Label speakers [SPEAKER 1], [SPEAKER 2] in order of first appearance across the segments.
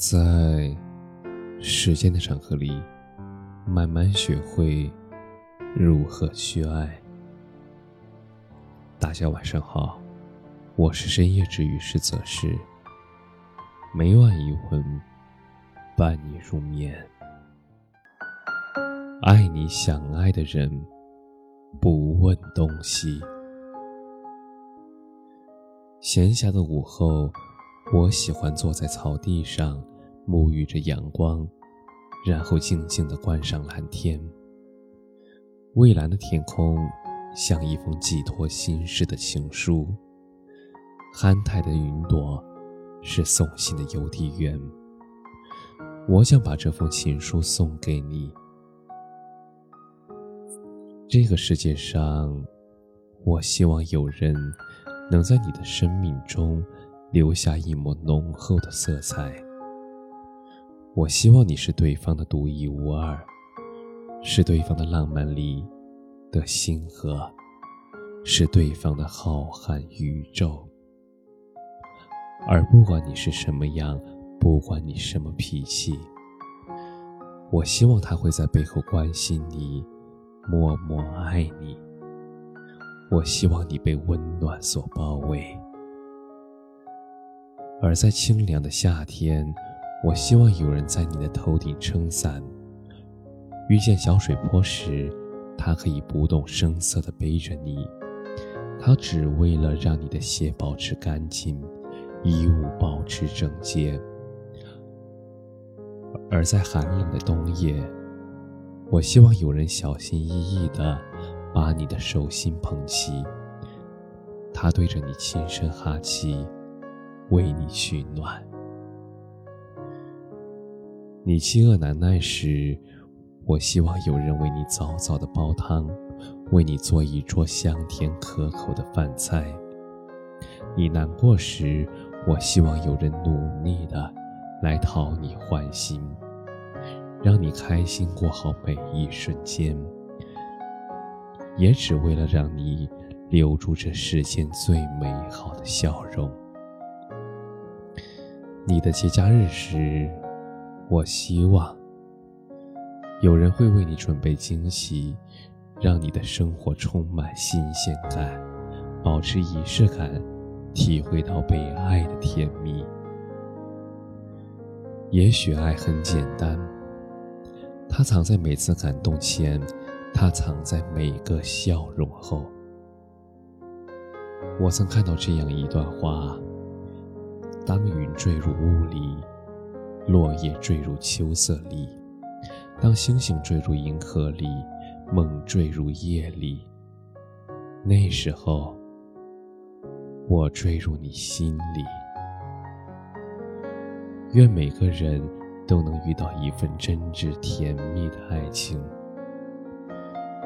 [SPEAKER 1] 在时间的长河里，慢慢学会如何去爱。大家晚上好，我是深夜治愈师泽是，每晚一魂伴你入眠。爱你想爱的人，不问东西。闲暇的午后，我喜欢坐在草地上。沐浴着阳光，然后静静地观赏蓝天。蔚蓝的天空像一封寄托心事的情书，憨态的云朵是送信的邮递员。我想把这封情书送给你。这个世界上，我希望有人能在你的生命中留下一抹浓厚的色彩。我希望你是对方的独一无二，是对方的浪漫里的星河，是对方的浩瀚宇宙。而不管你是什么样，不管你什么脾气，我希望他会在背后关心你，默默爱你。我希望你被温暖所包围，而在清凉的夏天。我希望有人在你的头顶撑伞。遇见小水坡时，他可以不动声色地背着你，他只为了让你的鞋保持干净，衣物保持整洁。而在寒冷的冬夜，我希望有人小心翼翼地把你的手心捧起，他对着你轻声哈气，为你取暖。你饥饿难耐时，我希望有人为你早早的煲汤，为你做一桌香甜可口的饭菜。你难过时，我希望有人努力的来讨你欢心，让你开心过好每一瞬间，也只为了让你留住这世间最美好的笑容。你的节假日时。我希望有人会为你准备惊喜，让你的生活充满新鲜感，保持仪式感，体会到被爱的甜蜜。也许爱很简单，它藏在每次感动前，它藏在每个笑容后。我曾看到这样一段话：当云坠入雾里。落叶坠入秋色里，当星星坠入银河里，梦坠入夜里。那时候，我坠入你心里。愿每个人都能遇到一份真挚甜蜜的爱情。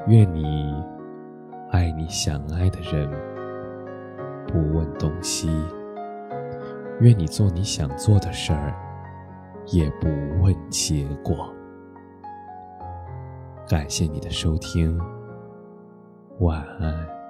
[SPEAKER 1] 愿你爱你想爱的人，不问东西。愿你做你想做的事儿。也不问结果。感谢你的收听，晚安。